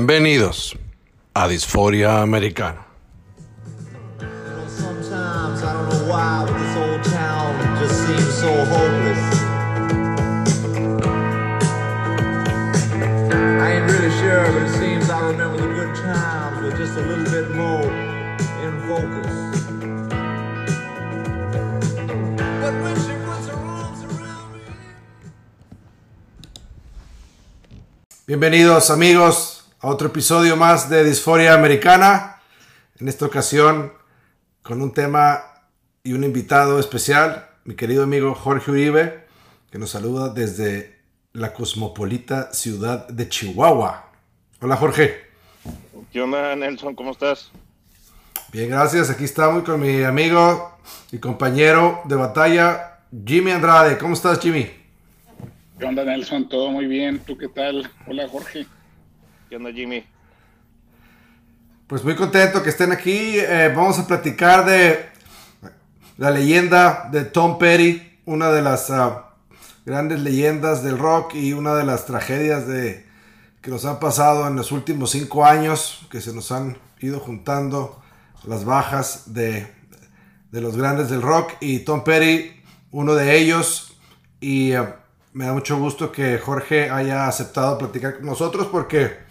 Bienvenidos a Disforia Americana. Bienvenidos amigos otro episodio más de Disforia Americana. En esta ocasión con un tema y un invitado especial, mi querido amigo Jorge Uribe, que nos saluda desde la cosmopolita ciudad de Chihuahua. Hola Jorge. ¿Qué onda, Nelson? ¿Cómo estás? Bien, gracias. Aquí estamos con mi amigo y compañero de batalla, Jimmy Andrade. ¿Cómo estás, Jimmy? ¿Qué onda, Nelson? Todo muy bien. ¿Tú qué tal? Hola, Jorge. ¿Qué onda, Jimmy? Pues muy contento que estén aquí. Eh, vamos a platicar de la leyenda de Tom Petty, una de las ah, grandes leyendas del rock y una de las tragedias de, que nos han pasado en los últimos cinco años, que se nos han ido juntando las bajas de, de los grandes del rock y Tom Petty, uno de ellos. Y eh, me da mucho gusto que Jorge haya aceptado platicar con nosotros porque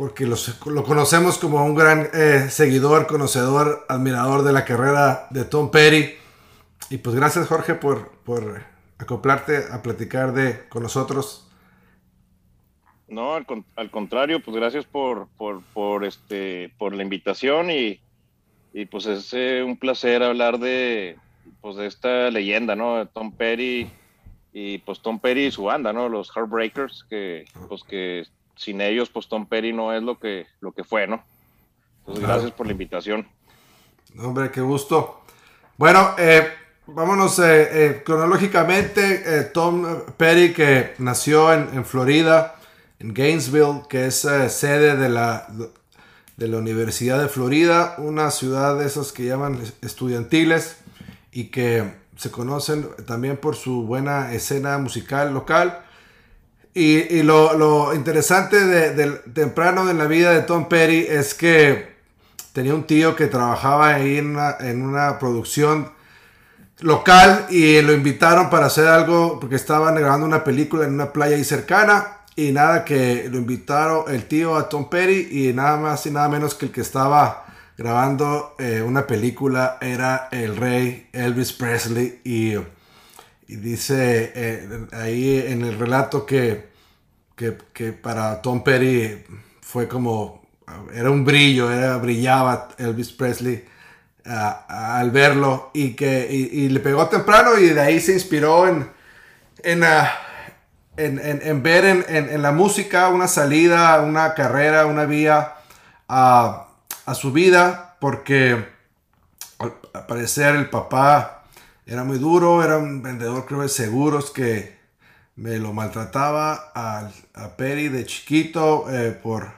porque los- lo conocemos como un gran eh, seguidor, conocedor, admirador de la carrera de Tom Petty. Y pues gracias Jorge por, por acoplarte a platicar de, con nosotros. No, al, al contrario, pues gracias por, por, por, este, por la invitación y, y pues es eh, un placer hablar de, pues, de esta leyenda, ¿no? De Tom Petty y pues Tom Petty y su banda, ¿no? Los Heartbreakers, que pues que sin ellos pues Tom Petty no es lo que, lo que fue, ¿no? Entonces Claro. gracias por la invitación. Hombre, qué gusto. Bueno, eh, vámonos eh, eh, cronológicamente. eh, Tom Petty, que nació en, en Florida, en Gainesville, que es sede de la, de la Universidad de Florida, una ciudad de esas que llaman estudiantiles y que se conocen también por su buena escena musical local. Y, lo, interesante de, temprano en la vida de Tom Petty es que tenía un tío que trabajaba ahí en una, producción local y lo invitaron para hacer algo porque estaban grabando una película en una playa ahí cercana y nada que lo invitaron el tío a Tom Petty y nada más y nada menos que el que estaba grabando eh, una película era el rey Elvis Presley y, y dice eh, ahí en el relato que, que, que para Tom Petty fue como era un brillo, era, brillaba Elvis Presley al verlo y que y, le pegó temprano y de ahí se inspiró en, en, ah, en, en- ver en, en- la música una salida, una carrera, una vía a, a su vida porque al parecer el papá era muy duro, era un vendedor creo de seguros que me lo maltrataba al- a Perry de chiquito eh, por,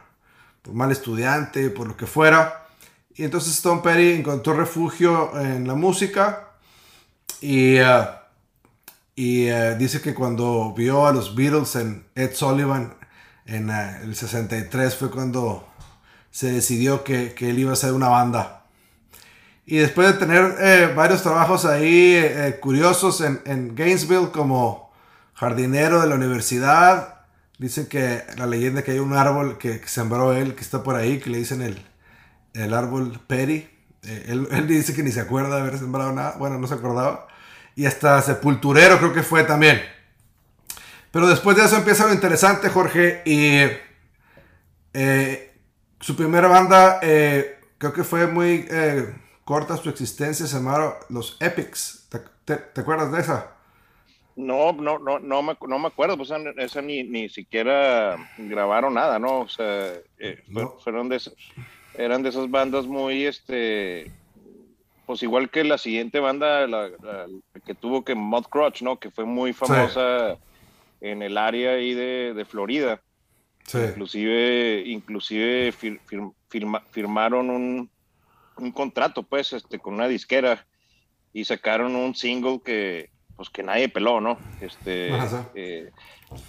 por mal estudiante, por lo que fuera. Y entonces Tom Petty encontró refugio en la música y, eh, y eh, dice que cuando vio a los Beatles en Ed Sullivan en el 63 fue cuando se decidió que, que él iba a hacer una banda. Y después de tener eh, varios trabajos ahí eh, curiosos en, en Gainesville como jardinero de la universidad, dicen que la leyenda que hay un árbol que, sembró él, que está por ahí, que le dicen el, el árbol Petty. Eh, él, él dice que ni se acuerda de haber sembrado nada, bueno, no se acordaba. Y hasta sepulturero creo que fue también. Pero después de eso empieza lo interesante, Jorge, y eh, su primera banda, creo que fue muy corta su existencia, se llamaron Los Epics. ¿Te, te- te acuerdas de esa? No, no, no, no me, no me acuerdo, pues esa, ni, ni siquiera grabaron nada, ¿no? O sea, eh, No. fueron de esas, eran de esas bandas muy, este, pues igual que la siguiente banda la, la- que tuvo que Mud Crutch, ¿no? Que fue muy famosa en el área ahí de, de Florida. Sí. Inclusive, inclusive fir- fir- firma- firmaron un, un contrato, pues, este, con una disquera y sacaron un single que, pues que nadie peló, ¿no? Este, eh,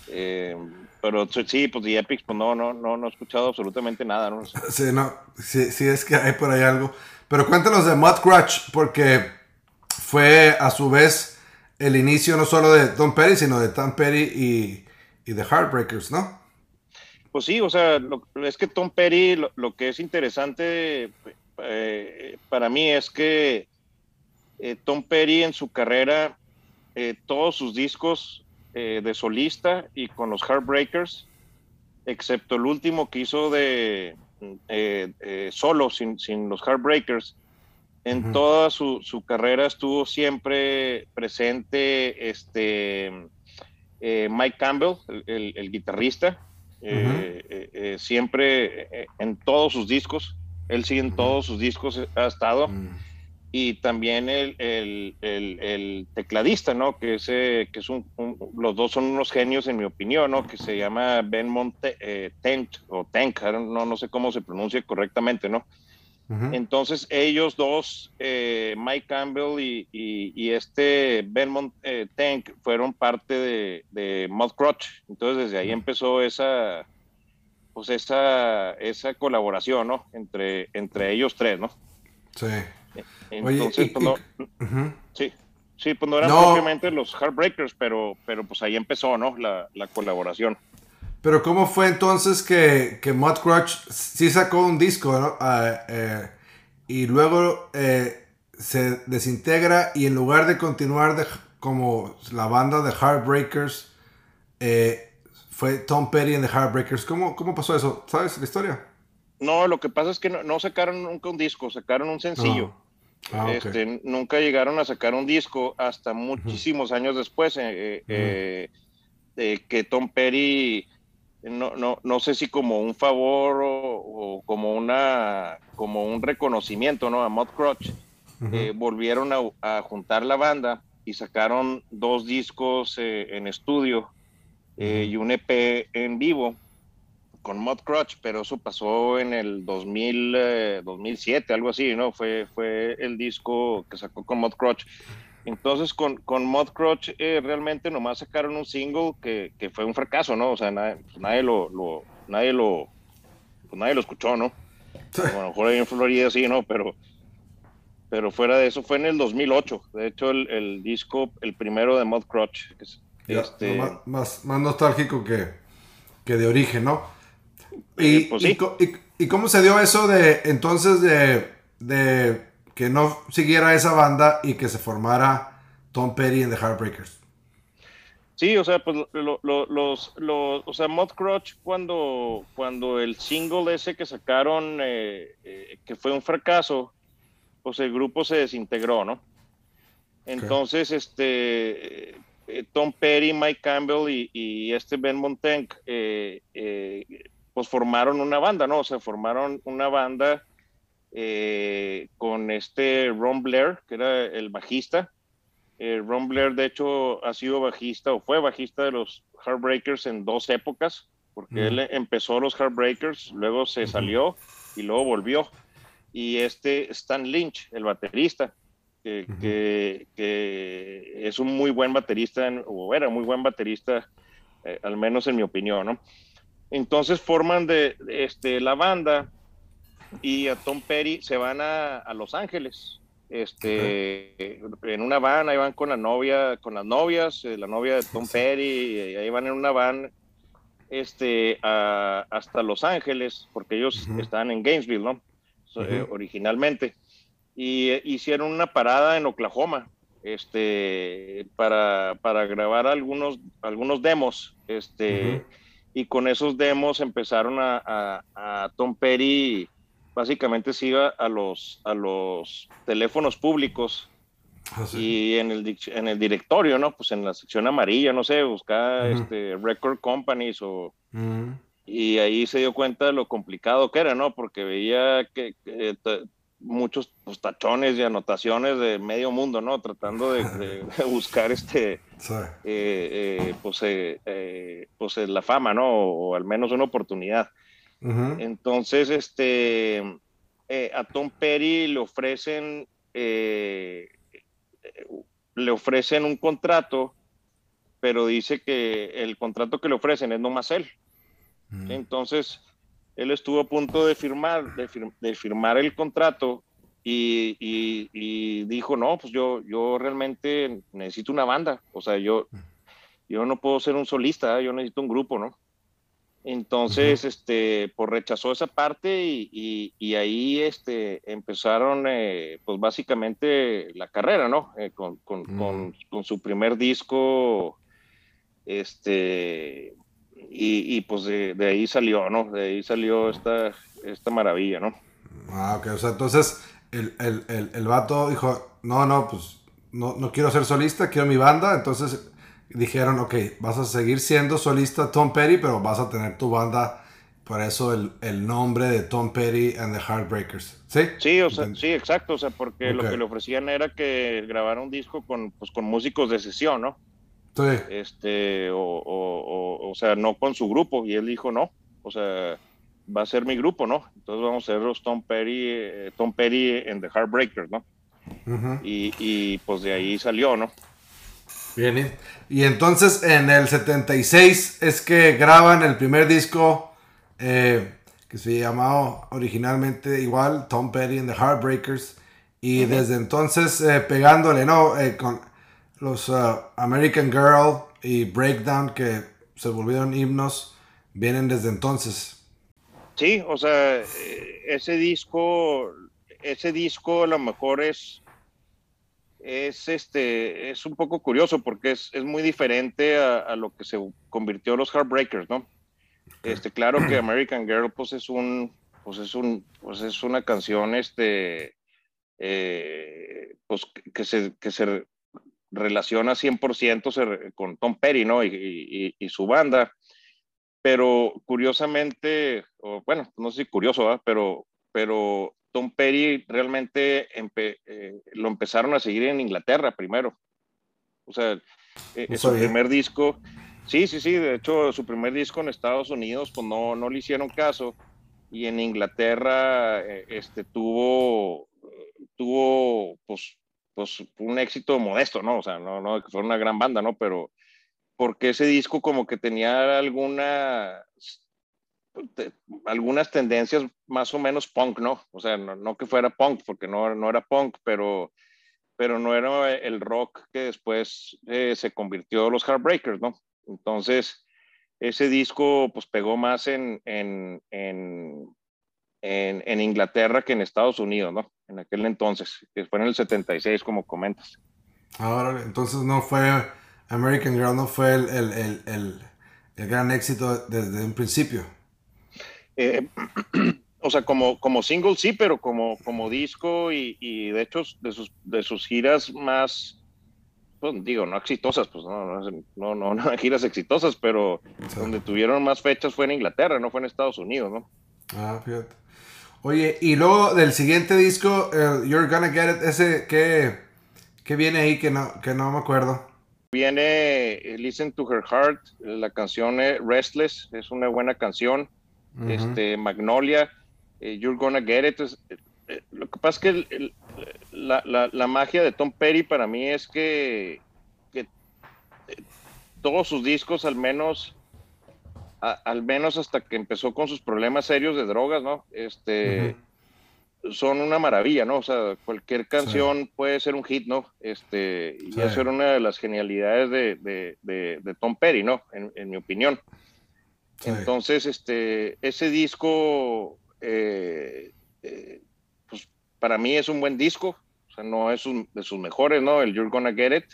eh, pero sí, pues The Epics, pues no, no, no, no he escuchado absolutamente nada, ¿no? Sí, no, sí, sí es que hay por ahí algo. Pero cuéntanos de Mud Crutch, porque fue a su vez el inicio no solo de Tom Petty, sino de Tom Petty y, y The Heartbreakers, ¿no? Pues sí, o sea, lo- es que Tom Petty, lo, lo que es interesante eh, para mí es que eh, Tom Petty en su carrera, eh, todos sus discos de solista y con los Heartbreakers, excepto el último que hizo de solo, sin, sin los Heartbreakers, en toda su, su carrera estuvo siempre presente este Mike Campbell, el, el- el guitarrista, siempre en todos sus discos, él sí en todos sus discos ha estado, Mm. y también el, el- el- el tecladista, ¿no? Que, es, eh, que es un, un- los dos son unos genios en mi opinión, ¿no? Que se llama Ben Monte, eh, Tent, o Tank, I don't- no, no sé cómo se pronuncia correctamente, ¿no? Entonces ellos dos, eh, Mike Campbell y, y- y este Belmont eh, Tank, fueron parte de, de Mud Crutch. Entonces desde ahí empezó esa, pues esa, esa colaboración, ¿no? Entre, entre ellos tres, ¿no? Sí. Entonces, y- pues, no, Ujú. sí, sí, pues no eran No. propiamente los Heartbreakers, pero, pero pues ahí empezó, ¿no? La, la colaboración. Pero ¿cómo fue entonces que, que Mud Crutch sí sacó un disco, ¿no? Ah, eh, y luego eh, se desintegra y en lugar de continuar de- como la banda de Heartbreakers, eh, fue Tom Petty en The Heartbreakers. ¿Cómo, ¿Cómo pasó eso? ¿Sabes la historia? No, lo que pasa es que no, no sacaron nunca un disco, sacaron un sencillo. Ah, ok. Este, nunca llegaron a sacar un disco hasta muchísimos años después, eh, eh, eh, de que Tom Petty, no, no, no sé si como un favor o, o como, una, como un reconocimiento ¿no? a Mud Crutch, eh, volvieron a, a juntar la banda y sacaron dos discos eh, en estudio eh, y un EP en vivo con Mud Crutch, pero eso pasó en el 2000, eh, 2007, algo así, ¿no? Fue, fue el disco que sacó con Mud Crutch. Entonces, con, con Mud Crutch eh, realmente nomás sacaron un single que, que fue un fracaso, ¿no? O sea, nadie, pues, nadie lo, lo- nadie lo, pues, nadie lo escuchó, ¿no? A lo mejor ahí en Florida sí, ¿no? Pero, pero fuera de eso fue en el 2008. De hecho, el, el disco, el primero de Mud Crutch. que este, más, más, más nostálgico que, que de origen, ¿no? Y, Eh, pues y sí. y- y cómo se dio eso de entonces de, de que no siguiera esa banda y que se formara Tom Petty en The Heartbreakers? Sí, o sea, pues lo- lo- los, los, o sea, Mod Crutch cuando, cuando el single ese que sacaron, eh, eh, que fue un fracaso, pues el grupo se desintegró, ¿no? Entonces, este, eh, Tom Petty, Mike Campbell y, y este Ben Montenk, eh, eh, pues formaron una banda, ¿no? O sea, formaron una banda con este Ron Blair, que era el bajista, Ron Blair, de hecho, ha sido bajista o fue bajista de los Heartbreakers en dos épocas, porque Ujú. él empezó los Heartbreakers, luego se salió y luego volvió. Y este Stan Lynch, el baterista, que, que- que es un muy buen baterista, o era muy buen baterista, eh, al menos en mi opinión, ¿no? Entonces forman de, de, este, la banda y a Tom Petty se van a, a Los Ángeles este, en una van, ahí van con la novia, con las novias, eh, la novia de Tom Petty, y ahí van en una van este, a- hasta Los Ángeles, porque ellos Ujú. estaban en Gainesville, ¿no? So, eh, originalmente. Y eh, hicieron una parada en Oklahoma, este, para, para grabar algunos, algunos demos, este, Ujú. y con esos demos empezaron a, a- a Tom Petty básicamente se iba a los, a los teléfonos públicos Ah, sí. y en el, en el directorio, ¿no? Pues en la sección amarilla, no sé, buscaba Ujú. este, record companies o, Mm. y ahí se dio cuenta de lo complicado que era, ¿no? Porque veía que, que, ta- muchos pues, tachones y anotaciones de medio mundo, ¿no? Tratando de, de- de buscar este, Sí. eh, eh, pues, eh, pues la fama, ¿no? O, al menos una oportunidad. Entonces, este, a Tom Petty le ofrecen le ofrecen un contrato, pero dice que el contrato que le ofrecen es nomás él. Mm. Entonces, él estuvo a punto de firmar, de, fir- de firmar el contrato y, y- y dijo, no, pues yo, yo realmente necesito una banda. O sea, yo, yo no puedo ser un solista, ¿eh? yo necesito un grupo, ¿no? Entonces, este, pues rechazó esa parte y, y- ahí este, empezaron, eh, pues básicamente la carrera, ¿no? Eh, con, con- Mm. con- con su primer disco, este, y, y, pues de, de ahí salió, ¿no? De ahí salió esta, esta maravilla, ¿no? Ah, ok. O sea, entonces el, el, el, el vato dijo, no, no, pues no, no quiero ser solista, quiero mi banda. Entonces dijeron, ok, vas a seguir siendo solista Tom Petty, pero vas a tener tu banda. Por eso el, el nombre de Tom Petty and the Heartbreakers. ¿Sí? Sí, o sea, Enten- sí, exacto, o sea, porque lo que le ofrecían era que grabara un disco con, pues, con músicos de sesión, ¿no? Sí. este, o, o, o, o sea, no con su grupo. Y él dijo, no, o sea, va a ser mi grupo, ¿no? Entonces vamos a ser los Tom Petty, eh, Tom Petty and the Heartbreakers, ¿no? Y, y pues de ahí salió, ¿no? Bien. Y entonces en el 76 es que graban el primer disco eh, que se llamaba originalmente igual Tom Petty and the Heartbreakers. Y desde entonces eh, pegándole, ¿no? Eh, con los uh, American Girl y Breakdown que se volvieron himnos, vienen desde entonces. Sí, o sea, eh, ese disco, ese disco a lo mejor es, es este, es un poco curioso porque es, es muy diferente a, a lo que se convirtió los Heartbreakers, ¿no? Este, claro que American Girl, pues es un, pues es un, pues es una canción, este, eh, pues que se, que se relaciona 100% se- con Tom Petty, ¿no? Y, y- y su banda pero curiosamente, o bueno, no sé si curioso, ¿verdad? pero, pero Tom Petty realmente empe- eh, lo empezaron a seguir en Inglaterra primero. O sea, eh, No su primer disco, sí, sí, sí, de hecho su primer disco en Estados Unidos, pues no, no le hicieron caso y en Inglaterra eh, este, tuvo, tuvo pues, pues un éxito modesto, ¿no? O sea, no, no que fue una gran banda, ¿no? Pero porque ese disco como que tenía te- algunas tendencias más o menos punk, ¿no? O sea, no, no que fuera punk, porque no, no era punk, pero, pero no era el rock que después eh, se convirtió en los Heartbreakers, ¿no? Entonces, ese disco pues pegó más en, en, en, en, en Inglaterra que en Estados Unidos, ¿no? En aquel entonces, que fue en el 76, como comentas. Ahora, entonces no fue American Girl, no fue el, el, el, el, gran éxito desde un principio. Eh, o sea, como, como single sí, pero como, como disco y, y de hecho de sus, de sus giras más, pues digo, no exitosas, pues no, no, no, no, no giras exitosas, pero Sí. donde tuvieron más fechas fue en Inglaterra, no fue en Estados Unidos, ¿no? Ah, fíjate. Oye, y luego del siguiente disco, You're Gonna Get It, ese, ¿qué, qué viene ahí que no, que no me acuerdo? Viene eh, Listen to Her Heart, la canción Restless, es una buena canción. Este, Magnolia, eh, You're Gonna Get It. es- eh, lo que pasa es que el- el- la, la- la magia de Tom Petty para mí es que, que, eh, todos sus discos, al menos, a- al menos hasta que empezó con sus problemas serios de drogas, ¿no? Este, son una maravilla, ¿no? O sea, cualquier canción puede ser un hit, ¿no? Este, y Sí. eso era una de las genialidades de, de- de- de Tom Petty, ¿no? En- en mi opinión. Sí. Entonces, este, ese disco, eh, eh, pues para mí es un buen disco, o sea, no es un- de sus mejores, ¿no? El You're Gonna Get It.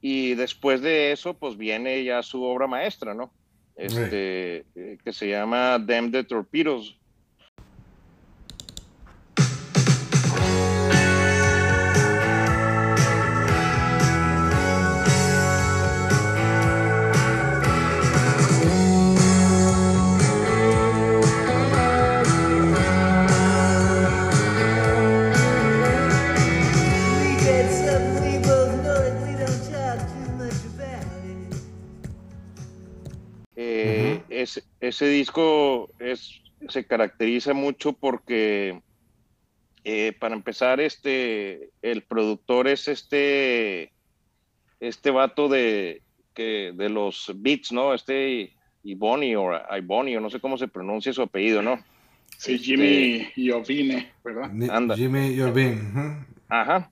Y después de eso, pues viene ya su obra maestra, ¿no? Este, eh, que se llama Them the Torpedoes. Ese, ese disco es, se caracteriza mucho porque Eh, para empezar, este, el productor es este, este vato de, que, de los beats, ¿no? Este Iboni o Iboni, o no sé cómo se pronuncia su apellido, ¿no? Sí, Este- Jimmy Iovine, ¿verdad? Anda. Jimmy Iovine. Ajá,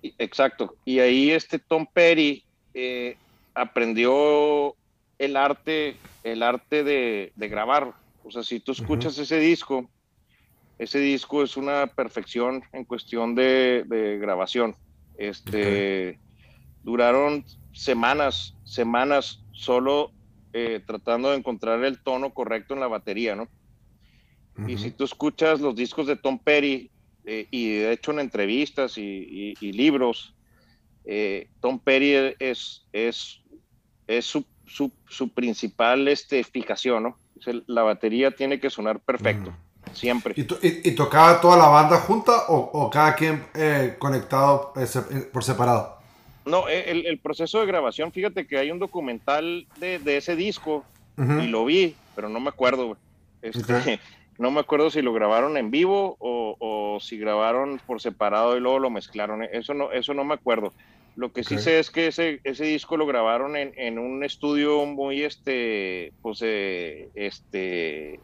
y- exacto. Y ahí este Tom Petty eh, aprendió el arte, el arte de, de grabar. O sea, si tú escuchas ese disco, ese disco es una perfección en cuestión de, de grabación. Este, duraron semanas, semanas solo eh, tratando de encontrar el tono correcto en la batería, ¿no? Y si tú escuchas los discos de Tom Petty, eh, y de hecho en entrevistas y, y- y libros, eh, Tom Petty es, es, es su, su- su principal este, fijación, ¿no? La batería tiene que sonar perfecto, siempre. ¿Y, to- y- y tocaba toda la banda junta o, o cada quien eh, conectado eh, se- eh, por separado? No, e, el, el proceso de grabación, fíjate que hay un documental de, de ese disco y lo vi, pero no me acuerdo. Este. No me acuerdo si lo grabaron en vivo o, o si grabaron por separado y luego lo mezclaron. Eso no, eso no me acuerdo. Lo que sí sé es que ese, ese disco lo grabaron en, en un estudio muy, este, pues, eh, este,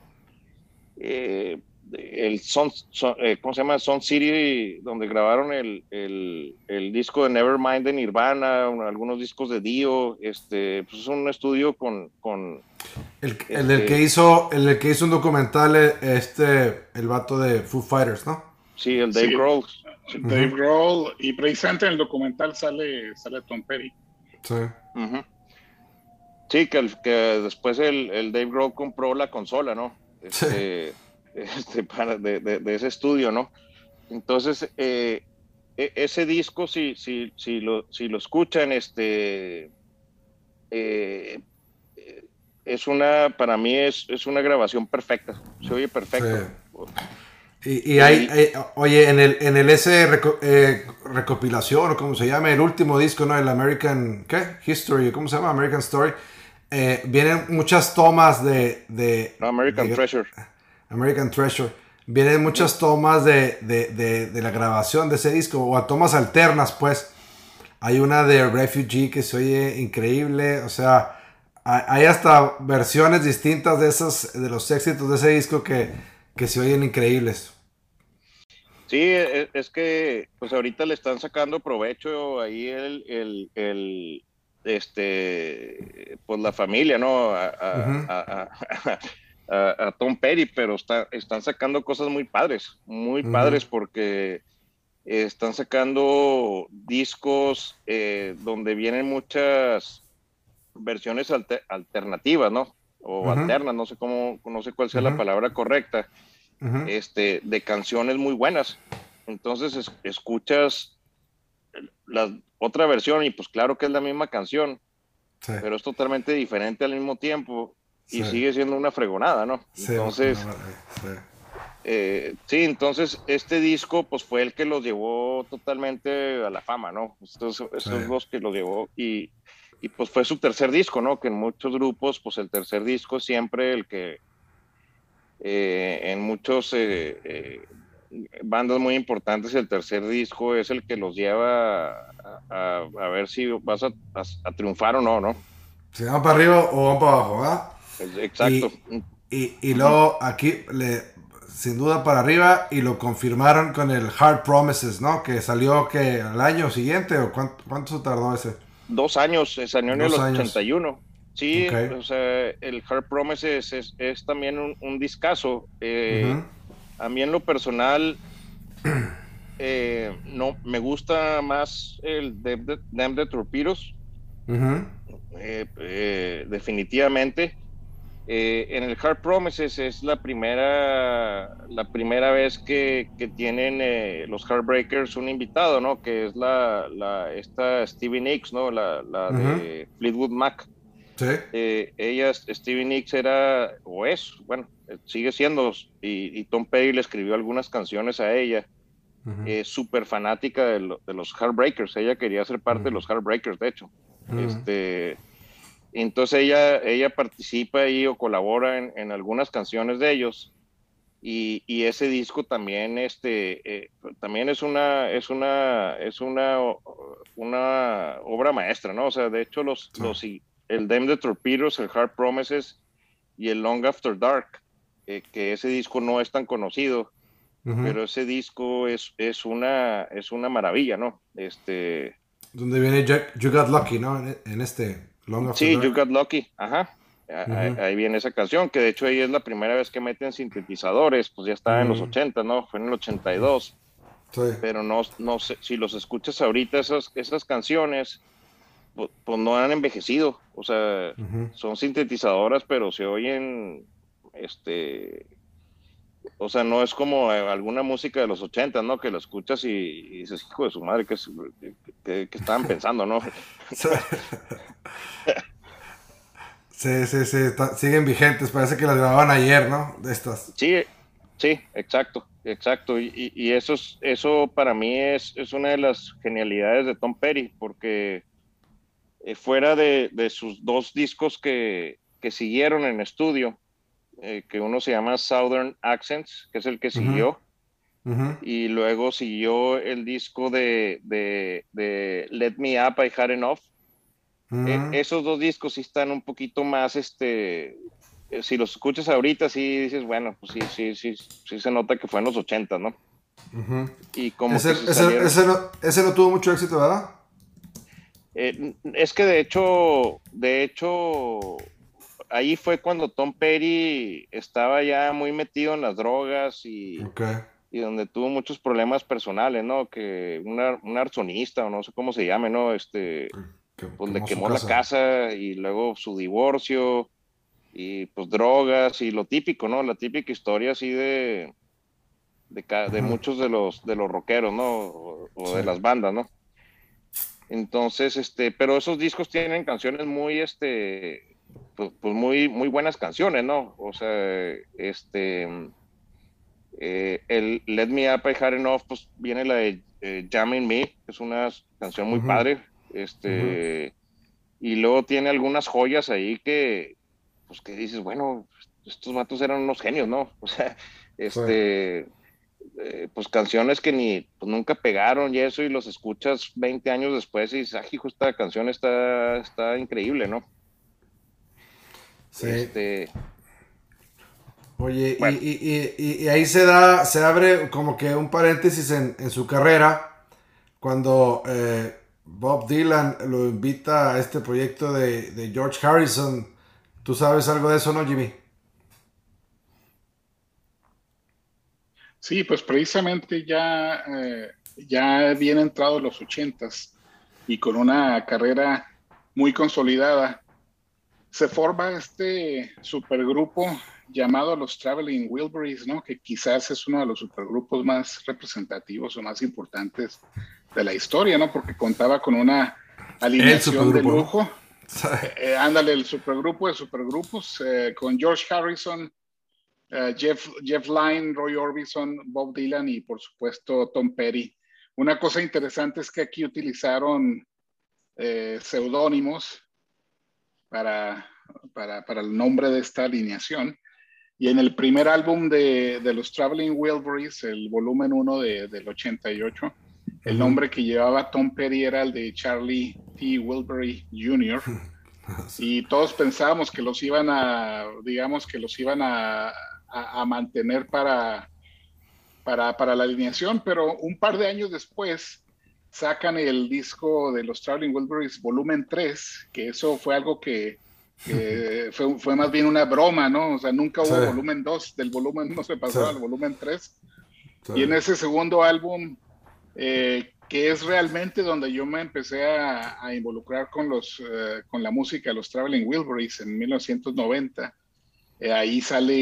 eh, el Son, Son- eh, ¿cómo se llama? Son City, donde grabaron el, el, el disco de Nevermind de Nirvana, un- algunos discos de Dio, este, pues es un estudio con, con El, el del Este- que hizo, el del que hizo un documental, eh, este, el vato de Foo Fighters, ¿no? sí, el Dave Sí. Grohl. Dave Grohl, y precisamente en el documental sale, sale Tom Petty. Sí. Sí, que, el- que después el, el Dave Grohl compró la consola, ¿no? Este, este, para, de, de- de ese estudio, ¿no? Entonces, eh, e- ese disco, si, si, si, lo, si lo escuchan, este, eh, es una, para mí es, es una grabación perfecta, se oye perfecto. Y, y hay, hay- oye, en el, en el ese reco- eh, recopilación, o como se llama, el último disco, ¿no? El American, ¿qué? History, ¿cómo se llama? American Story. eh, vienen muchas tomas de... de No, American de- Treasure. American Treasure. Vienen muchas tomas de, de, la grabación de ese disco, o a tomas alternas, pues. Hay una de Refugee que se oye increíble, o sea, hay hay hasta versiones distintas de esos, de los éxitos de ese disco que, que se oyen increíbles. Sí, e- es, que pues ahorita le están sacando provecho ahí el, el, el, este pues la familia, ¿no? A, Tom Petty, pero está, están sacando cosas muy padres, muy padres porque están sacando discos eh, donde vienen muchas versiones alte- alternativas, ¿no? O alternas, no sé cómo, no sé cuál sea la palabra correcta Ujú. este, de canciones muy buenas. Entonces es- escuchas la otra versión y pues claro que es la misma canción, Sí, pero es totalmente diferente al mismo tiempo y Sí. sigue siendo una fregonada, ¿no? sí, Entonces, sí. eh, sí, entonces este disco pues fue el que los llevó totalmente a la fama, ¿no? Estos, Sí. dos que los llevó y, y pues fue su tercer disco, ¿no? Que en muchos grupos pues el tercer disco es siempre el que eh, en muchos eh, eh, bandas muy importantes el tercer disco es el que los lleva a, a- a ver si vas a, triunfar o no, ¿no? Si van para arriba o van para abajo, ¿verdad? Es- Exacto. Y, y luego aquí, le, sin duda para arriba, y lo confirmaron con el Hard Promises, ¿no? Que salió que al año siguiente, o cuánto, cuánto se tardó ese. Dos años, eh, salió en el Dos años. 81. Sí, o sea, el Hard Promises es, es también un, un discazo. Eh. A mí en lo personal, eh, no, me gusta más el Damn Torpedoes, Ujú. eh, eh, definitivamente. En el Hard Promises es la primera, la primera vez que, que tienen eh, los Heartbreakers un invitado, ¿no? Que es la, la esta Stevie Nicks, ¿no? La, la de Fleetwood Mac. Sí. Eh, ella, Stevie Nicks, era, o es, bueno, sigue siendo, y, y Tom Petty le escribió algunas canciones a ella, Ujú. eh, súper fanática de, lo- de los Heartbreakers, ella quería ser parte de los Heartbreakers, de hecho. Este, entonces ella, ella participa ahí o colabora en, en algunas canciones de ellos. Y, y ese disco también, este, eh, también es una, es una, es una, una obra maestra, ¿no? O sea, de hecho, los, Sí. los, el Dem de Torpedoes, el Hard Promises y el Long After Dark, eh, que ese disco no es tan conocido, Ujú. pero ese disco es, es una, es una maravilla, ¿no? Este, Donde viene You Got Lucky, ¿no? En, este Long After Sí, Dark. You Got Lucky, ajá. A- Ujú. Ahí viene esa canción, que de hecho ahí es la primera vez que meten sintetizadores, pues ya estaba en los Ujú. 80, ¿no? Fue en el 82, Sí. pero no, no sé, si los escuchas ahorita, esas, esas canciones, pues, pues no han envejecido, o sea, son sintetizadoras, pero se oyen, este, o sea, no es como eh, alguna música de los 80, ¿no? Que la escuchas y, y dices, hijo de su madre, ¿qué, qué- qué estaban pensando, no? Sí. Sí, sí, está- siguen vigentes, parece que las grababan ayer, ¿no? De estas. Sí, sí, exacto, exacto. Y, y- y eso, es, eso para mí es, es una de las genialidades de Tom Petty, porque eh, fuera de, de sus dos discos que, que siguieron en estudio, eh, que uno se llama Southern Accents, que es el que siguió, Ujú. y luego siguió el disco de, de, de Let Me Up, I Had Enough. Eh, esos dos discos sí están un poquito más, este, si los escuchas ahorita, sí dices, bueno, pues sí, sí, sí, sí se nota que fue en los 80, ¿no? Y como Ese, que se ese- salieron- ese no, ese no tuvo mucho éxito, ¿verdad? Eh, es que de hecho, de hecho, ahí fue cuando Tom Petty estaba ya muy metido en las drogas y, y donde tuvo muchos problemas personales, ¿no? Que un, ar- un arzonista, o no sé cómo se llame, ¿no? Este, Que- su quemó la casa y luego su divorcio y pues drogas y lo típico, ¿no? La típica historia así de de, muchos de los de los rockeros, ¿no? O, o de las bandas, ¿no? Entonces, este, pero esos discos tienen canciones muy, este, pues, pues muy, muy buenas canciones, ¿no? O sea, este, eh, el Let Me Up I Had Enough, pues viene la de eh, Jamming Me, que es una canción muy padre, este, y luego tiene algunas joyas ahí que, pues que dices, bueno, estos vatos eran unos genios, ¿no? O sea, este, eh, pues canciones que ni, pues nunca pegaron y eso, y los escuchas 20 años después y dices, ah, hijo, esta canción está, está increíble, ¿no? Sí. Este, Oye, y- Bueno. y, y- y- y ahí se da, se abre como que un paréntesis en, en su carrera cuando eh, Bob Dylan lo invita a este proyecto de, de George Harrison. ¿Tú sabes algo de eso, no, Jimmy? Sí, pues precisamente ya, eh, ya bien entrado los ochentas y con una carrera muy consolidada, se forma este supergrupo llamado los Traveling Wilburys, ¿no? Que quizás es uno de los supergrupos más representativos o más importantes de la historia, ¿no? Porque contaba con una alineación de lujo. Eh, ándale, el supergrupo de supergrupos, eh, con George Harrison, eh, Jeff, Jeff Lynne, Roy Orbison, Bob Dylan y por supuesto Tom Petty. Una cosa interesante es que aquí utilizaron eh, seudónimos para, para, para el nombre de esta alineación. Y en el primer álbum de, de los Traveling Wilburys, el volumen 1 de, del 88, el nombre que llevaba Tom Petty era el de Charlie T. Wilbury Jr. Y todos pensábamos que los iban a, digamos, que los iban a, a- a mantener para, para, para la alineación, pero un par de años después sacan el disco de los Traveling Wilburys volumen 3, que eso fue algo que, que fue, fue más bien una broma, ¿no? O sea, nunca hubo Sí. volumen 2, del volumen 1 se pasó Sí. al volumen 3. Sí. Y en ese segundo álbum, eh, que es realmente donde yo me empecé a, a involucrar con, los, eh, con la música de los Traveling Wilburys en 1990, eh, ahí sale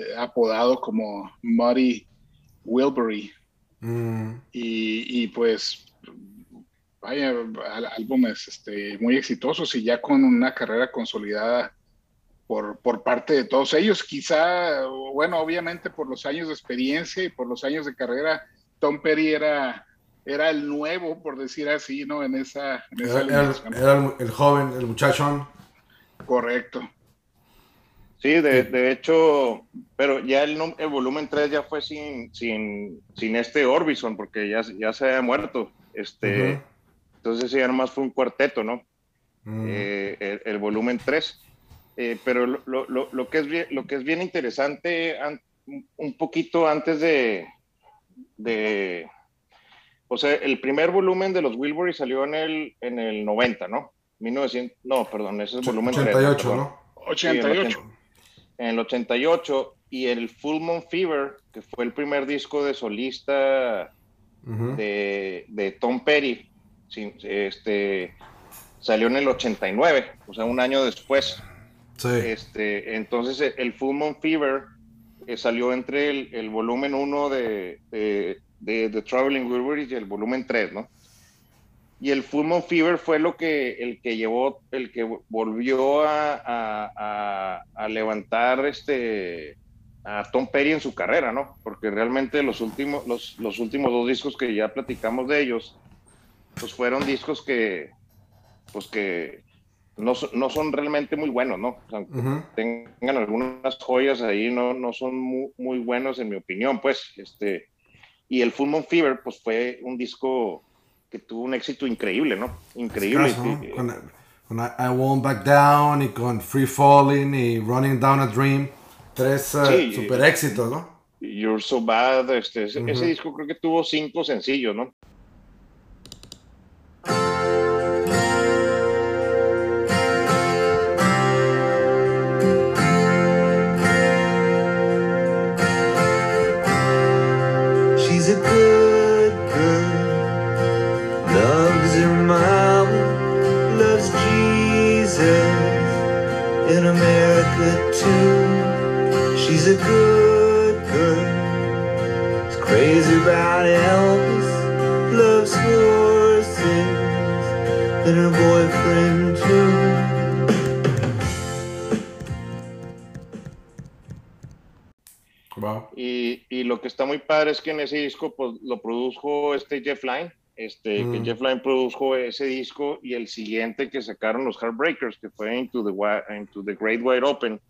eh, apodado como Muddy Wilbury. Mm, Y, y pues, vaya, álbumes este, muy exitosos y ya con una carrera consolidada por, por parte de todos ellos. Quizá, bueno, obviamente por los años de experiencia y por los años de carrera, Tom Petty era, era el nuevo, por decir así, ¿no? En esa, en esa era, era- era el, el joven, el muchachón. Correcto. Sí, de, de hecho, pero ya el, el volumen 3 ya fue sin, sin, sin este Orbison, porque ya, ya se había muerto. Este, Ujú. Entonces ya nomás fue un cuarteto, ¿no? Mm. Eh, el, el volumen 3. Eh, pero lo, lo- lo- lo que es bien, lo que es bien interesante, an- un poquito antes de, de, o sea, el primer volumen de los Wilbury salió en el, en el 90, ¿no? 1900, no, perdón, ese es volumen 3, 88, perdón. ¿no? 88. En el 88 y el Full Moon Fever, que fue el primer disco de solista de, de Tom Petty, este, salió en el 89, o sea, un año después. Sí. Este, entonces, el- el Full Moon Fever eh, salió entre el, el volumen 1 de, de, de The Traveling Wilburys y el volumen 3, ¿no? Y el Full Moon Fever fue lo que, el que llevó, el que volvió a, a- a- a levantar este, a Tom Petty en su carrera, ¿no? Porque realmente los últimos, los, los últimos dos discos que ya platicamos de ellos, pues fueron discos que, pues que no, no son realmente muy buenos, ¿no? O sea, Ujú. tengan algunas joyas ahí, no, no son muy, muy buenos en mi opinión, pues, este, y el Full Moon Fever, pues fue un disco que tuvo un éxito increíble, ¿no? Increíble. Caso, Con, con I, Won't Back Down y con Free Falling y Running Down a Dream. Tres Sí. super éxitos, ¿no? You're So Bad, este, ese disco creo que tuvo cinco sencillos, ¿no? Loves her mama, loves Jesus in America too. She's a good girl, is crazy about Elvis, loves horses and her boyfriend too. Wow. Y, y lo que está muy padre es que en ese disco pues, lo produjo este Jeff Lynne, este, Mm. que Jeff Lynne produjo ese disco y el siguiente que sacaron los Heartbreakers, que fue Into the, Wi- Into the Great Wide Open.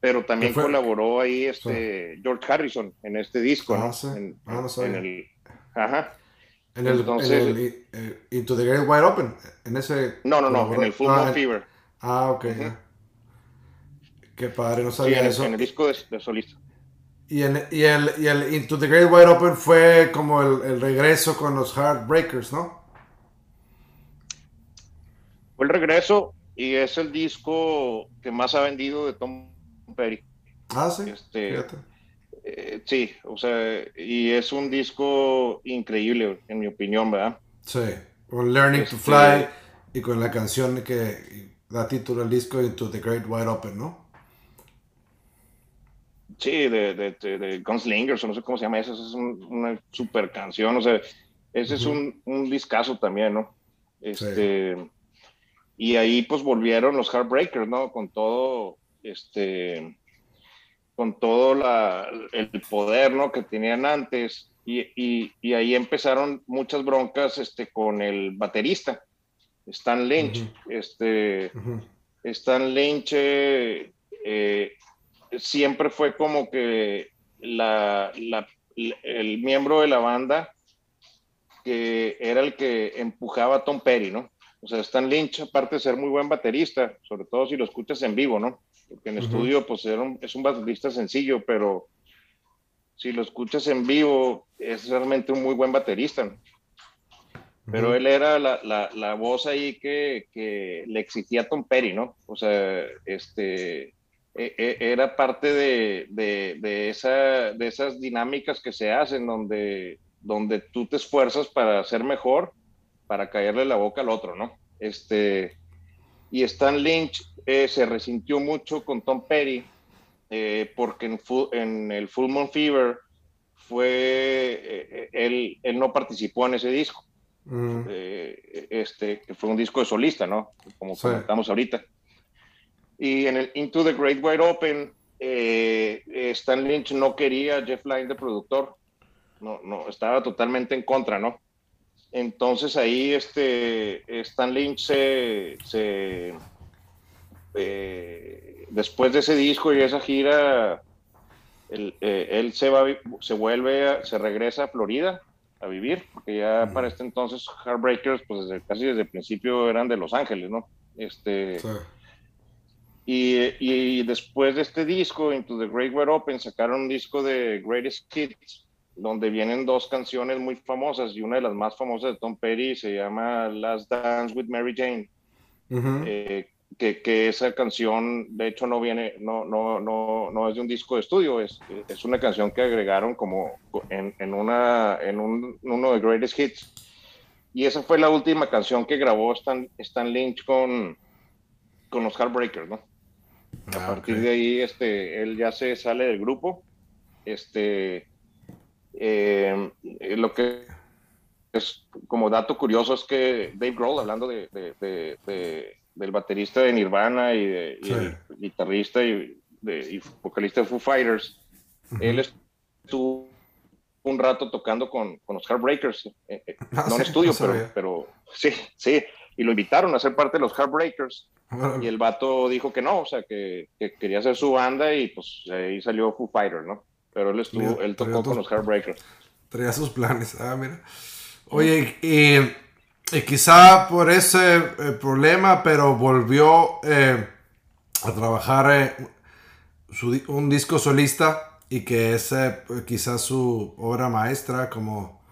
Pero también colaboró ahí este George Harrison en este disco, Ah, ¿no? sí. En, Ah, no en el, ajá. En el, Entonces- en el, eh, Into the Great Wide Open. En ese. No, no, no, en el Full ah, Fever. Ah, ok. Ya. Qué padre, no Sí, sabía en, eso. en el disco de, de solista. Y, en- y el, y el Into the Great Wide Open fue como el, el regreso con los Heartbreakers, ¿no? Fue el regreso y es el disco que más ha vendido de Tom Petty. Ah, sí. Este. Eh, sí, o sea, y es un disco increíble, en mi opinión, ¿verdad? Sí. Con Learning to Este- Fly y con la canción que da título al disco Into the Great Wide Open, ¿no? Sí, de, de, Gunslingers, o no sé cómo se llama, esa esa es un- una super canción, o sea, ese es un, un discazo también, ¿no? Este, Y ahí pues volvieron los Heartbreakers, ¿no? Con todo, este, con todo la, el poder, ¿no? Que tenían antes, y, y, y ahí empezaron muchas broncas, este, con el baterista, Stan Lynch, este... Stan Lynch eh, siempre fue como que la, la- el miembro de la banda que era el que empujaba a Tom Petty, ¿no? O sea, Stan Lynch, aparte de ser muy buen baterista, sobre todo si lo escuchas en vivo, ¿no? Porque en estudio, pues era un- es un baterista sencillo, pero si lo escuchas en vivo, es realmente un muy buen baterista. ¿no? Pero él era la, la, la voz ahí que, que le exigía a Tom Petty, ¿no? O sea, este, e- e- era parte de, de, de esa, de esas dinámicas que se hacen donde, donde tú te esfuerzas para ser mejor, para caerle la boca al otro, ¿no? Este, y Stan Lynch eh, se resintió mucho con Tom Petty eh, porque en, en el Full Moon Fever fue, eh, él, él no participó en ese disco Ujú. eh, este, que fue un disco de solista, ¿no? Como Sí. comentamos ahorita. Y en el Into the Great Wide Open, eh, eh, Stan Lynch no quería a Jeff Lynne de productor, no, no, estaba totalmente en contra, ¿no? Entonces ahí este, Stan Lynch se, se, eh, después de ese disco y esa gira, él, eh, él se, va, se vuelve, a- se regresa a Florida a vivir, porque ya para este entonces Heartbreakers, pues desde, casi desde el principio eran de Los Ángeles, ¿no? Este, Sí. Y, y después de este disco, Into the Great Wide Open, sacaron un disco de Greatest Hits, donde vienen dos canciones muy famosas, y una de las más famosas de Tom Petty se llama Last Dance with Mary Jane, Ujú. eh, que, que esa canción, de hecho, no viene, no, no, no, no es de un disco de estudio, es, es una canción que agregaron como en, en, una, en un, uno de Greatest Hits. Y esa fue la última canción que grabó Stan, Stan Lynch con, con los Heartbreakers, ¿no? A Ah, partir ok. de ahí, este, él ya se sale del grupo. Este, eh, lo que es como dato curioso es que Dave Grohl, hablando de, de- de- de- del baterista de Nirvana y, de, y Sí. el guitarrista y, y vocalista de Foo Fighters, él estuvo un rato tocando con, con los Heartbreakers, eh, eh, Ah, no en sí, estudio, no pero, pero sí, sí, y lo invitaron a ser parte de los Heartbreakers. Y el vato dijo que no, o sea, que, que quería hacer su banda y pues ahí salió Foo Fighters, ¿no? Pero él estuvo, él tocó con los Heartbreakers. Traía sus planes. Ah, mira. Oye, y, quizá por ese eh, problema, pero volvió eh, a trabajar eh, su un disco solista y que es quizás su obra maestra como,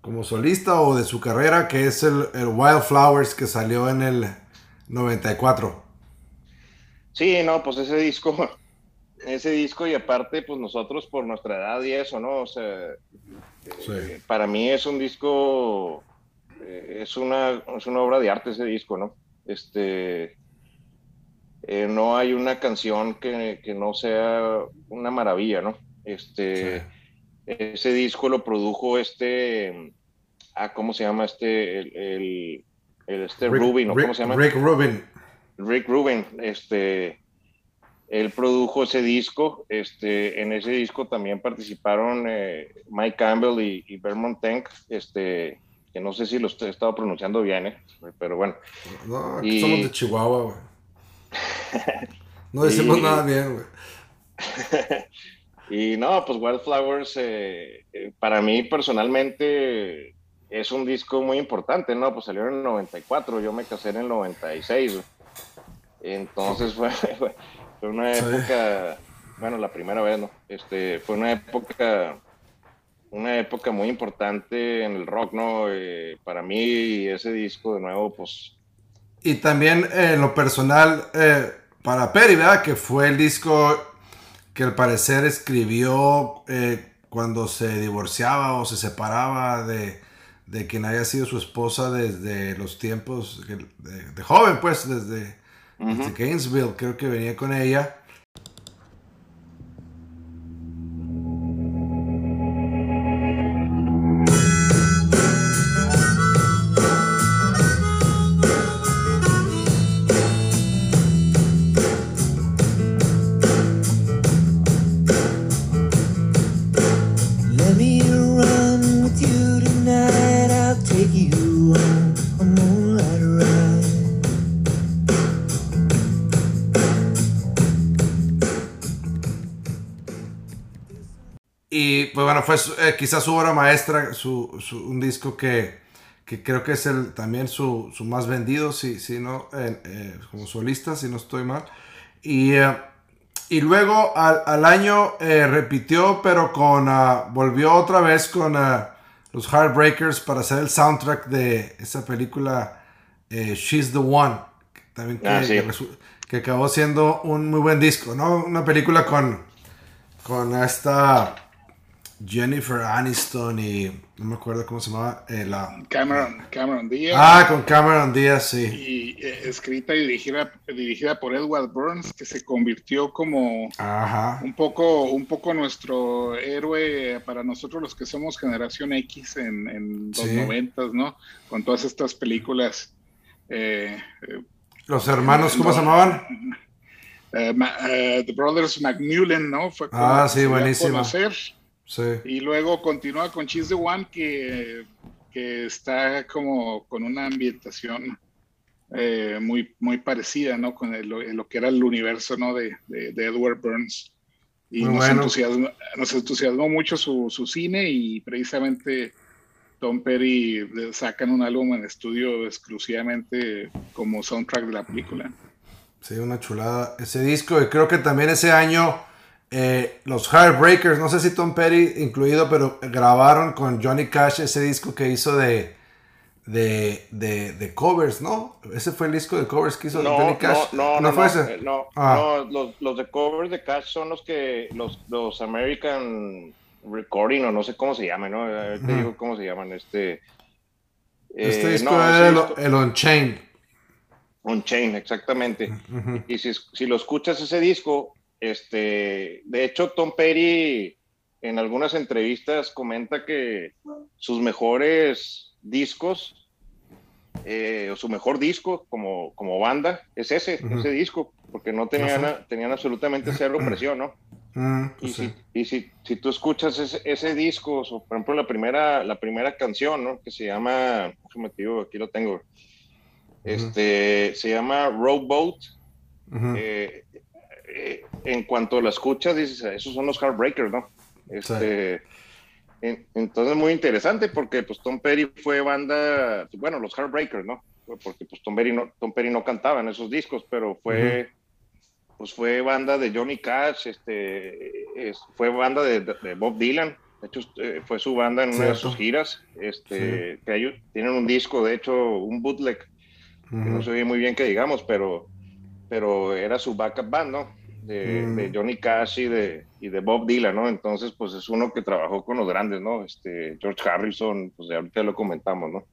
como solista o de su carrera, que es el, el Wildflowers que salió en el 94. Sí, no, pues ese disco, ese disco y aparte, pues nosotros por nuestra edad y eso, ¿no? O sea, Sí. eh, para mí es un disco, eh, es una, es una obra de arte ese disco, ¿no? Este, eh, no hay una canción que, que no sea una maravilla, ¿no? Este, Sí. Ese disco lo produjo este, ah, ¿cómo se llama este? El, el- el este Rick- Rubin, ¿no? Rick- ¿Cómo se llama? Rick Rubin. Rick Rubin, este, él produjo ese disco, este, en ese disco también participaron eh, Mike Campbell y, y Vermont Tank, este, que no sé si lo he estado pronunciando bien, eh, pero bueno, No, aquí Y- somos de Chihuahua, güey. No decimos Y- nada bien, güey. y no, pues Wildflowers, eh, eh, para mí personalmente es un disco muy importante, ¿no? Pues salió en el 94, yo me casé en el 96, güey. entonces fue, fue una época, bueno, la primera vez, ¿no? Este, fue una época, una época muy importante en el rock, ¿no? Eh, para mí ese disco de nuevo, pues, Y también en lo personal, para Perry, ¿verdad? Que fue el disco que al parecer escribió eh, cuando se divorciaba o se separaba de, de quien haya sido su esposa desde los tiempos de, de joven, pues, desde, desde Gainesville, creo que venía con ella. Bueno, fue eh, quizás su obra maestra, su, su- un disco que, que creo que es el, también su, su más vendido, si, si no, eh, eh, como solista, si no estoy mal. Y, eh, y luego al, al año eh, repitió, pero con, ah, volvió otra vez con ah, los Heartbreakers para hacer el soundtrack de esa película eh, She's the One, que también que, Ah, sí. que que acabó siendo un muy buen disco, ¿no? Una película con, con esta Jennifer Aniston y no me acuerdo cómo se llamaba eh, la Cameron, Cameron Díaz. ah con Cameron Díaz sí y eh, escrita y dirigida, dirigida por Edward Burns, que se convirtió como ajá un poco, un poco nuestro héroe para nosotros los que somos generación X en, en los Sí. noventas, ¿no? Con todas estas películas. eh, los hermanos cómo no. se llamaban Ma- The Brothers McMullen, ¿no? Fue como Ah, sí, buenísima. conocer. Sí Y luego continúa con Cheese the One, que, que está como con una ambientación eh, muy, muy parecida, ¿no? Con el- lo, que era el universo, ¿no? De, de- de Edward Burns. Y nos, bueno. entusiasmó, nos entusiasmó mucho su, su cine y precisamente Tom Perry sacan un álbum en estudio exclusivamente como soundtrack de la película. Sí, una chulada ese disco. Y creo que también ese año eh, los Heartbreakers, no sé si Tom Petty incluido, pero grabaron con Johnny Cash ese disco que hizo de, de, de, de covers, ¿no? Ese fue el disco de covers que hizo No, Johnny no, Cash. no, no, fue no, ese. eh, no, Ah. no, los, los de covers de Cash son los que, los, los American Recording, o no sé cómo se llaman, ¿no? A ver, Te digo cómo se llaman, este... Este eh, disco no, era ese el, el Unchained. On Chain, exactamente. Y si, si lo escuchas ese disco, este, de hecho Tom Petty en algunas entrevistas comenta que sus mejores discos, eh, o su mejor disco como, como banda, es ese, ese disco, porque no tenían, tenían absolutamente cero presión, ¿no? Mm, Y, pues sí. si, y si, si tú escuchas ese, ese disco, o, por ejemplo, la primera, la primera canción, ¿no? Que se llama, digo, aquí lo tengo, este, se llama eh, eh, en cuanto la escuchas, dices, esos son los Heartbreakers, ¿no? Este, en- entonces, muy interesante porque pues Tom Petty fue banda, bueno, los Heartbreakers, ¿no? Porque pues Tom Petty no, Tom Petty no cantaba en esos discos, pero fue, pues fue banda de Johnny Cash, este, es- fue banda de, de Bob Dylan. De hecho, eh, fue su banda en una de sus giras. Este, que ellos tienen un disco, de hecho, un bootleg que no Ujú. se oye muy bien que digamos, pero, pero era su backup band, ¿no? De, Mm. de Johnny Cash y de, y de Bob Dylan, ¿no? Entonces, pues es uno que trabajó con los grandes, ¿no? Este, George Harrison, pues ahorita lo comentamos, ¿no?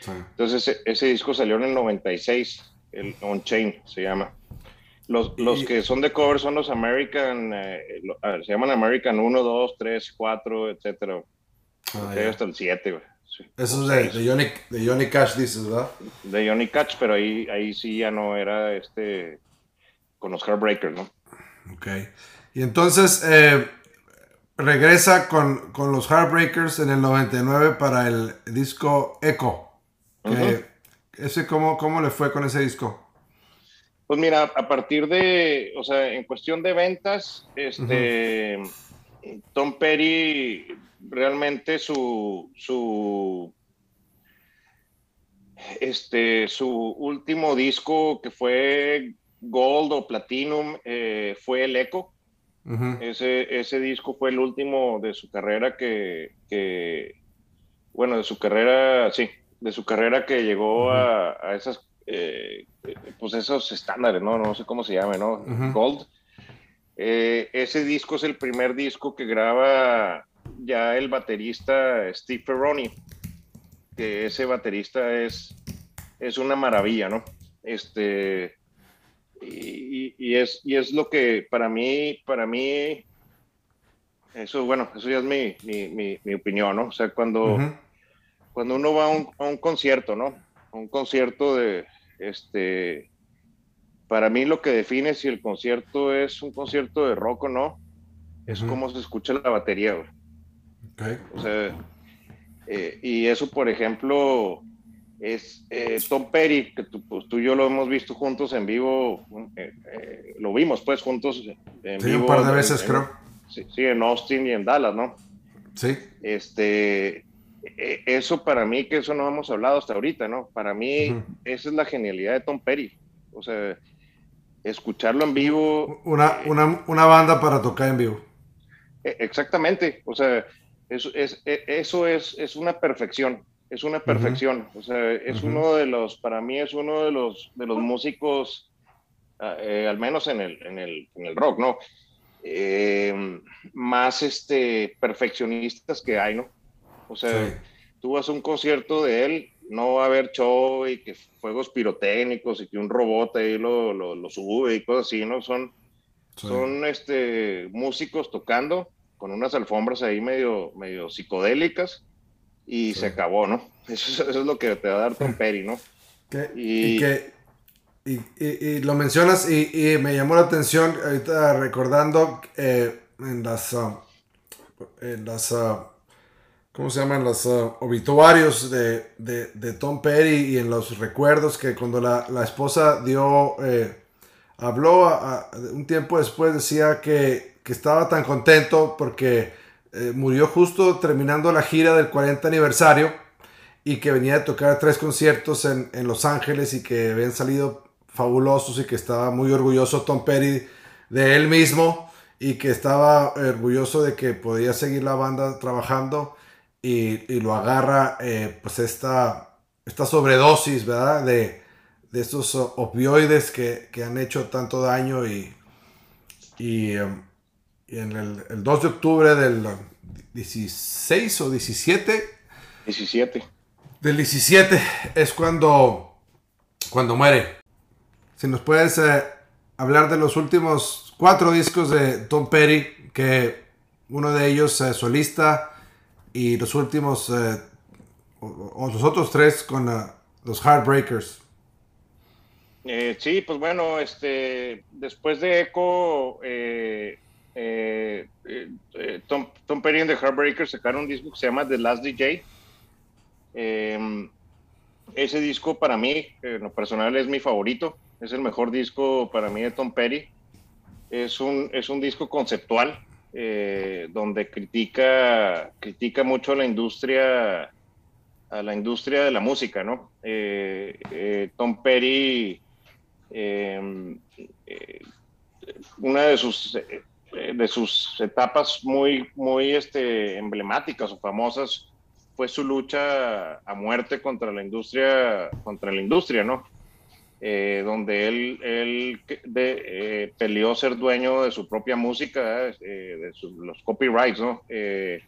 Sí. Entonces, ese, ese disco salió en el 96, el On Chain se llama. Los, los Y- que son de cover son los American, eh, lo- se llaman American 1, 2, 3, 4, etcétera. Ah, hasta el 7, güey. Sí. Eso es de, de Johnny, de Johnny Cash, dices, ¿verdad? de Johnny Cash, pero ahí, ahí sí ya no era este con los Heartbreakers, ¿no? Ok. Y entonces eh, regresa con, con los Heartbreakers en el 99 para el disco Echo. Ese, ¿cómo, ¿Cómo le fue con ese disco? Pues mira, a partir de, o sea, en cuestión de ventas, este, Tom Petty realmente su, su, este, su último disco que fue Gold o Platinum eh, fue el Echo. Ujú. Ese, ese disco fue el último de su carrera que, que- bueno, de su carrera, sí, de su carrera que llegó a, a esas, eh, pues esos estándares, ¿no? No sé cómo se llame, ¿no? Ujú. Gold. Eh, ese disco es el primer disco que graba ya el baterista Steve Ferroni, que ese baterista es, es una maravilla, ¿no? Este, y, y es, y es lo que para mí, para mí, eso, bueno, eso ya es mi, mi, mi, mi opinión, ¿no? O sea, cuando, Ujú. cuando uno va a un, a un concierto, ¿no? A un concierto de, este, para mí lo que define si el concierto es un concierto de rock o no, es Ujú. cómo se escucha la batería, güey. Ok. O sea, eh, y eso, por ejemplo, es eh, Tom Petty, que tú, pues, tú y yo lo hemos visto juntos en vivo, eh, eh, lo vimos pues juntos en Sí, vivo. un par de veces, en- creo. Sí, sí, en Austin y en Dallas, ¿no? Sí. Este, eh, eso para mí, que eso no hemos hablado hasta ahorita, ¿no? Para mí, esa es la genialidad de Tom Petty. O sea, escucharlo en vivo, Una, una, una banda para tocar en vivo. Eh, Exactamente, o sea, eso es, eh, eso es, es una perfección, es una perfección, o sea, es uno de los, para mí es uno de los, de los músicos, ah, eh, al menos en el, en el, en el rock, ¿no? Eh, más este, perfeccionistas que hay, ¿no? O sea, Sí. tú vas a un concierto de él, no va a haber show y que fuegos pirotécnicos y que un robot ahí lo, lo, lo sube y cosas así, ¿no? Son, Sí. son este, músicos tocando con unas alfombras ahí medio, medio psicodélicas y Sí. se acabó, ¿no? Eso, es- eso es lo que te va a dar Tom Petty, ¿no? Y- y, que, y, y- y lo mencionas y, y me llamó la atención ahorita recordando eh, en las ah, en las ah, ¿cómo se llaman? Los uh, obituarios de, de, de Tom Petty y en los recuerdos que cuando la, la esposa dio, eh, habló a- a- un tiempo después, decía que, que estaba tan contento porque eh, murió justo terminando la gira del 40 aniversario y que venía de tocar tres conciertos en, en Los Ángeles y que habían salido fabulosos y que estaba muy orgulloso Tom Petty de él mismo y que estaba orgulloso de que podía seguir la banda trabajando y, y lo agarra eh, pues esta, esta sobredosis, ¿verdad? De, de estos opioides que, que han hecho tanto daño y, y, em, en el, el 2 de octubre del 16 o 17 17. del 17 es cuando, cuando muere. Si nos puedes eh, hablar de los últimos cuatro discos de Tom Petty, que uno de ellos eh, solista y los últimos, eh, o, o los otros tres con eh, los Heartbreakers. Sí, pues bueno, este, después de Echo, eh, eh, eh, Tom, Petty and the Heartbreakers sacaron un disco que se llama The Last DJ. Eh, ese disco para mí, en lo personal, es mi favorito. Es el mejor disco para mí de Tom Petty. Es un, es un disco conceptual donde critica, critica mucho a la industria a la industria de la música, ¿no? Tom eh, eh, una de sus de sus etapas muy muy este emblemáticas o famosas fue su lucha a muerte contra la industria contra la industria no Eh, donde él, él de, eh, peleó ser dueño de su propia música eh, de sus- los copyrights no Eh,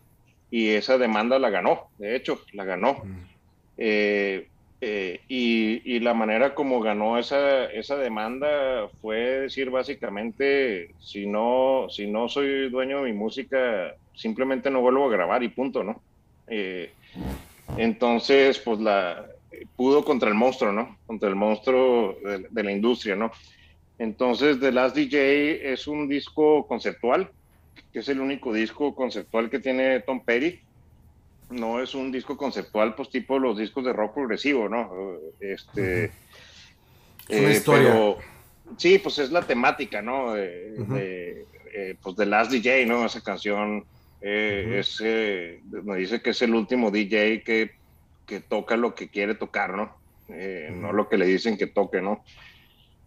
y esa demanda la ganó de hecho la ganó. Eh, eh, y, y la manera como ganó esa, esa demanda fue decir básicamente, si no, si no soy dueño de mi música, simplemente no vuelvo a grabar y punto, ¿no? Eh, entonces, pues la pudo contra el monstruo, ¿no? Contra el monstruo de, de la industria, ¿no? Entonces, The Last DJ es un disco conceptual, que es el único disco conceptual que tiene Tom Petty no es un disco conceptual, pues tipo los discos de rock progresivo, ¿no? Este. Es una eh, historia. pero, sí, pues es la temática, ¿no? De, Ujú. de, eh, pues de Last DJ, ¿no? Esa canción es, me dice que es el último DJ que, que toca lo que quiere tocar, ¿no? No lo que le dicen que toque, ¿no?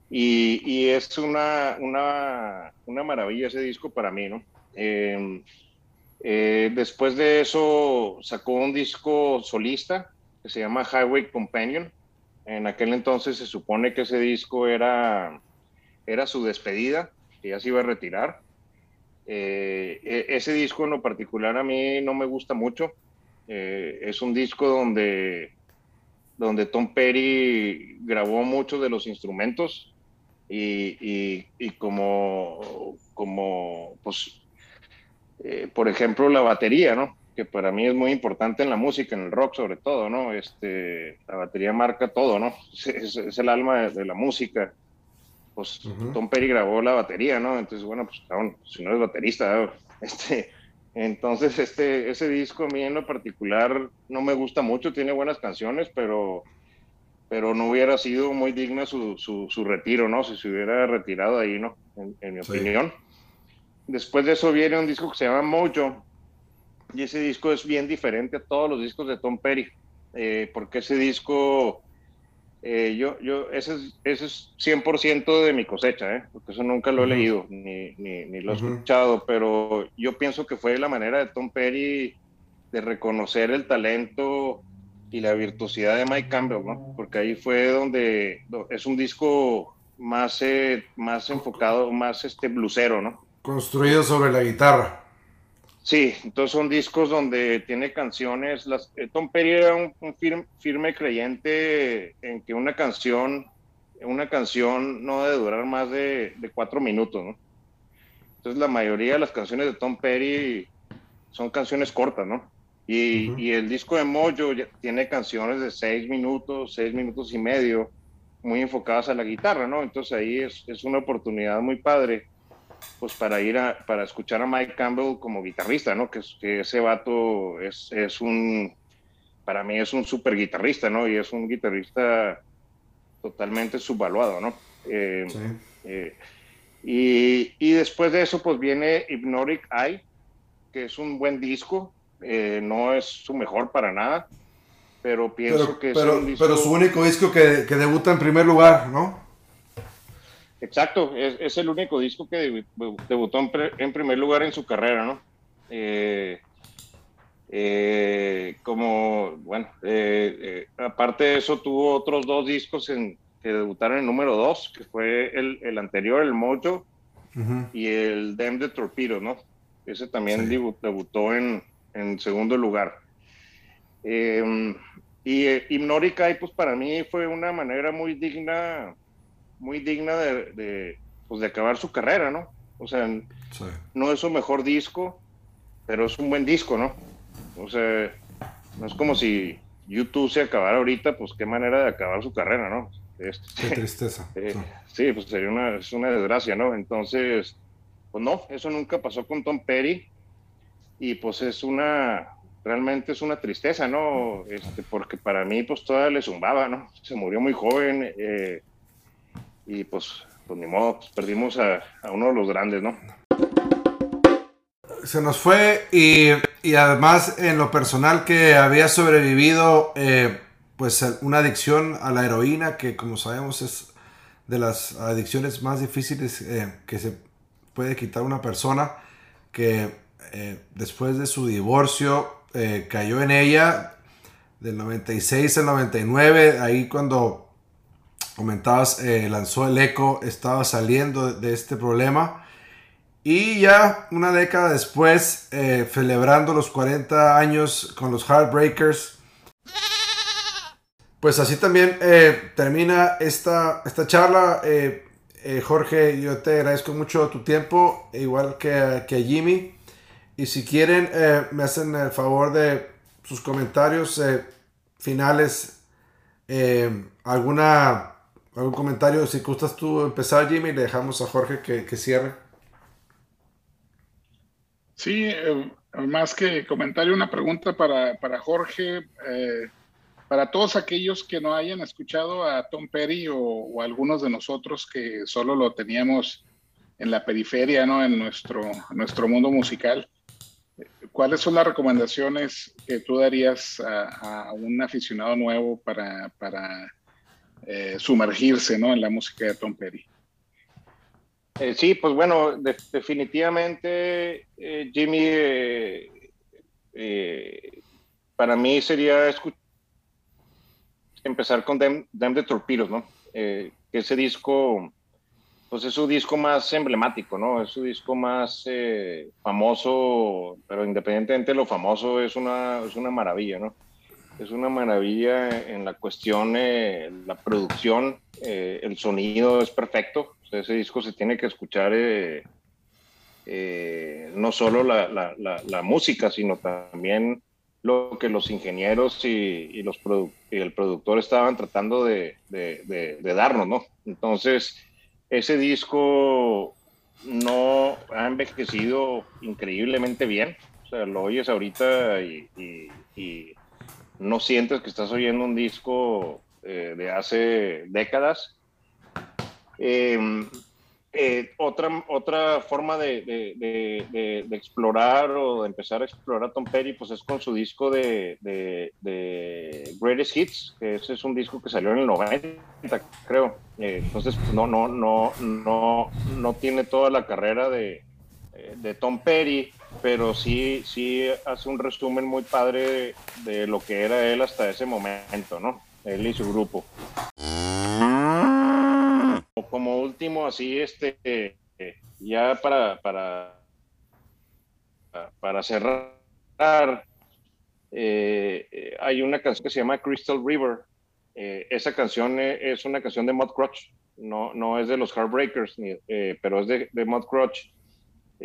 Y, y es una, una, una maravilla ese disco para mí, ¿no? Eh, después de eso sacó un disco solista que se llama Highway Companion. En aquel entonces se supone que ese disco era, era su despedida, que ya se iba a retirar. Eh, e- ese disco en lo particular a mí no me gusta mucho. Eh, es un disco donde, donde Tom Petty grabó muchos de los instrumentos y, y- y como, como pues, eh, por ejemplo, la batería, ¿no? Que para mí es muy importante en la música, en el rock sobre todo, ¿no? Este, la batería marca todo, ¿no? Es, es- es el alma de, de la música. Pues Ujú. Tom Petty grabó la batería, ¿no? Entonces, bueno, pues cabrón, si no eres baterista, este, entonces este, ese disco a mí en lo particular no me gusta mucho, tiene buenas canciones, pero, pero no hubiera sido muy digna su, su, su retiro, ¿no? Si se hubiera retirado ahí, ¿no? En, en mi Sí. opinión. Después de eso viene un disco que se llama Mojo. Y ese disco es bien diferente a todos los discos de Tom Petty. eh, porque ese disco, eh, yo, yo, ese es, ese es 100% de mi cosecha, ¿eh? porque eso nunca lo he leído ni, ni, ni lo he escuchado. Pero yo pienso que fue la manera de Tom Petty de reconocer el talento y la virtuosidad de Mike Campbell, ¿no? Porque ahí fue donde do- es un disco más, eh, más enfocado, más este blusero, ¿no? Construido sobre la guitarra. Sí, entonces son discos donde tiene canciones. Las, eh, Tom Petty era un, un firme, firme creyente en que una canción, una canción no debe durar más de, de cuatro minutos, ¿no? Entonces la mayoría de las canciones de Tom Petty son canciones cortas, ¿no? Y, el disco de Mojo tiene canciones de seis minutos, seis minutos y medio, muy enfocadas a la guitarra, ¿no? Entonces ahí es, es una oportunidad muy padre pues para ir a, para escuchar a Mike Campbell como guitarrista, ¿no? Que, es- que ese vato es, es un, para mí es un super guitarrista, ¿no? Y es un guitarrista totalmente subvaluado, ¿no? Eh, Sí. eh, y, y después de eso, pues viene Hypnotic Eye, que es un buen disco. eh, no es su mejor para nada, pero pienso Pero, que es pero, un disco. pero su único disco que, que debuta en primer lugar, ¿no? Exacto, es, es el único disco que debu- debutó en, pre- en primer lugar en su carrera, ¿no? Eh, eh, como, bueno, eh, aparte de eso, tuvo otros dos discos en, que debutaron en número dos, que fue el, el anterior, el Mojo, y el Dem de Torpedo, ¿no? Ese también Sí. debu- debutó en, en segundo lugar. Eh, y Eye, pues para mí fue una manera muy digna, muy digna de, de, pues, de acabar su carrera, ¿no? O sea, Sí. no es su mejor disco, pero es un buen disco, ¿no? O sea, no es como si YouTube se acabara ahorita, pues qué manera de acabar su carrera, ¿no? Este, Qué tristeza. eh, Sí. sí, pues sería una, es una desgracia, ¿no? Entonces, pues no, eso nunca pasó con Tom Petty y pues es una, realmente es una tristeza, ¿no? Este, porque para mí pues todavía le zumbaba, ¿no? Se murió muy joven eh, y pues, pues ni modo, pues, perdimos a, uno de los grandes, ¿no? Se nos fue y, y además en lo personal que había sobrevivido eh, pues una adicción a la heroína que como sabemos es de las adicciones más difíciles eh, que se puede quitar una persona que eh, después de su divorcio cayó en ella del 96 al 99 ahí cuando comentabas eh, lanzó el eco estaba saliendo de este problema y ya una década después, eh, celebrando los 40 años con los Heartbreakers, pues así también eh, termina esta, esta charla. Jorge, yo te agradezco mucho tu tiempo, igual que, que a Jimmy. Y si quieren, me hacen el favor de sus comentarios finales. alguna, algún comentario, si gustas tú empezar, Jimmy, le dejamos a Jorge que, que cierre. Sí, eh, más que comentario, una pregunta para, para Jorge. eh, para todos aquellos que no hayan escuchado a Tom Petty o, o algunos de nosotros que solo lo teníamos en la periferia, ¿no? En nuestro, nuestro mundo musical, ¿cuáles son las recomendaciones que tú darías a, a un aficionado nuevo para, para eh, sumergirse, ¿no? En la música de Tom Petty. Eh, sí, pues bueno, de- definitivamente, eh, Jimmy, para mí sería empezar con Dem, Dem de Torpedos, ¿no? Ese disco, pues es su disco más emblemático, ¿no? Es su disco más famoso, pero independientemente de lo famoso, es una, es una maravilla, ¿no? Es una maravilla en la cuestión, eh, la producción, eh, el sonido es perfecto. Ese disco se tiene que escuchar eh, no solo la, música, sino también lo que los ingenieros y, los produ- y el productor estaban tratando de, de- de- darnos, ¿no? Entonces, ese disco no ha envejecido increíblemente bien. O sea, lo oyes ahorita y no sientes que estás oyendo un disco eh, de hace décadas. Eh, eh, otra, otra forma de, explorar o de empezar a explorar a Tom Petty pues es con su disco de, Greatest Hits, que ese es un disco que salió en el 90, creo. Entonces pues, no, no, no, no, no tiene toda la carrera de, de Tom Petty, pero sí, sí hace un resumen muy padre de, lo que era él hasta ese momento, ¿no? Él y su grupo. Como último, así, este, ya para, para, para cerrar, eh, hay una canción que se llama Crystal River. Eh, esa canción eh, es una canción de Mud Crutch, no, no es de los Heartbreakers, ni- eh, pero es de, de Mud Crutch.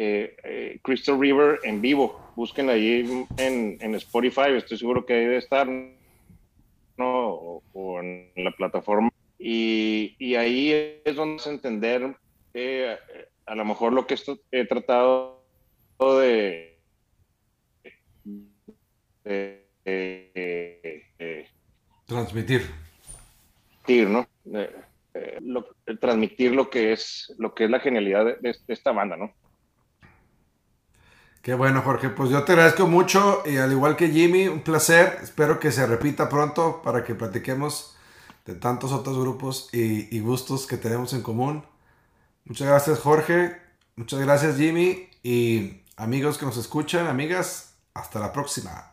Eh, eh, Crystal River en vivo, busquen ahí en, en Spotify, estoy seguro que debe estar, ¿no? O, o en la plataforma. Y, y ahí es donde a entender eh, a lo mejor lo que esto, he tratado de, de- de- Transmitir. transmitir, ¿no? Eh, lo- transmitir lo que es lo que es la genialidad de esta banda, ¿no? Qué bueno, Jorge. Pues yo te agradezco mucho y al igual que Jimmy, un placer. Espero que se repita pronto para que platiquemos de tantos otros grupos y, y gustos que tenemos en común. Muchas gracias, Jorge. Muchas gracias, Jimmy. Y amigos que nos escuchan, amigas, hasta la próxima.